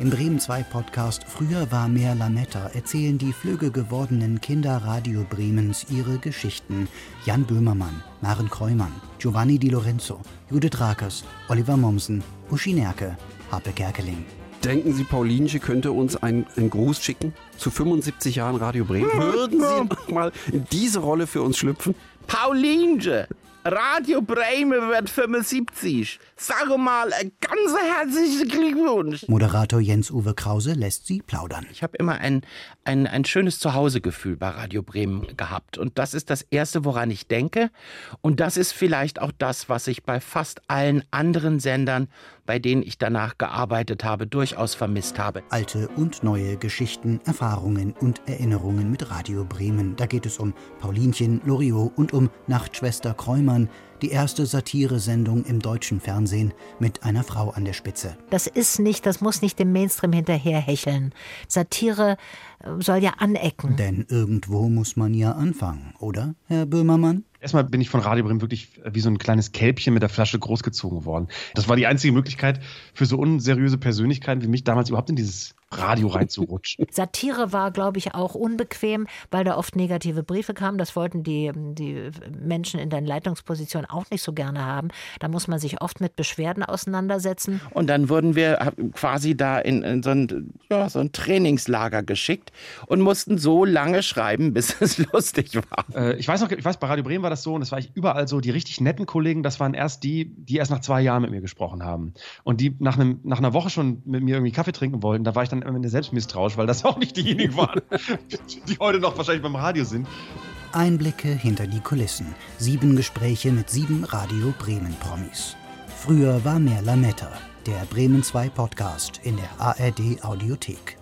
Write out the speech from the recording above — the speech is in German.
Im Bremen 2 Podcast Früher war mehr Lametta erzählen die flügge gewordenen Kinder Radio Bremens ihre Geschichten. Jan Böhmermann, Maren Kreumann, Giovanni Di Lorenzo, Judith Rakers, Oliver Mommsen, Uschi Nerke, Harpe Kerkeling. Denken Sie, Paulinche könnte uns einen, einen Gruß schicken? Zu 75 Jahren Radio Bremen? Würden Sie noch mal in diese Rolle für uns schlüpfen? Paulinche, Radio Bremen wird 75. Sag mal, ein ganz herzlichen Glückwunsch. Moderator Jens-Uwe Krause lässt sie plaudern. Ich habe immer ein, ein, ein schönes Zuhausegefühl bei Radio Bremen gehabt. Und das ist das Erste, woran ich denke. Und das ist vielleicht auch das, was ich bei fast allen anderen Sendern, bei denen ich danach gearbeitet habe, durchaus vermisst habe. Alte und neue Geschichten, Erfahrungen und Erinnerungen mit Radio Bremen. Da geht es um Paulinchen, Loriot und um Nachtschwester Kräumann, die erste Satiresendung im deutschen Fernsehen mit einer Frau an der Spitze. Das ist nicht, das muss nicht dem Mainstream hinterherhecheln. Satire äh, soll ja anecken. Denn irgendwo muss man ja anfangen, oder, Herr Böhmermann? Erstmal bin ich von Radio Bremen wirklich wie so ein kleines Kälbchen mit der Flasche großgezogen worden. Das war die einzige Möglichkeit für so unseriöse Persönlichkeiten wie mich damals überhaupt in dieses Radio reinzurutschen. Satire war, glaube ich, auch unbequem, weil da oft negative Briefe kamen. Das wollten die, die Menschen in den Leitungspositionen auch nicht so gerne haben. Da muss man sich oft mit Beschwerden auseinandersetzen. Und dann wurden wir quasi da in, in so, ein, ja, so ein Trainingslager geschickt und mussten so lange schreiben, bis es lustig war. Äh, ich weiß noch, ich weiß, bei Radio Bremen war das so und das war ich überall so. Die richtig netten Kollegen, das waren erst die, die erst nach zwei Jahren mit mir gesprochen haben. Und die nach, einem, nach einer Woche schon mit mir irgendwie Kaffee trinken wollten, da war ich dann am Ende selbst misstrauisch, weil das auch nicht diejenigen waren, die heute noch wahrscheinlich beim Radio sind. Einblicke hinter die Kulissen. Sieben Gespräche mit sieben Radio Bremen Promis. Früher war mehr Lametta. Der Bremen 2 Podcast in der ARD Audiothek.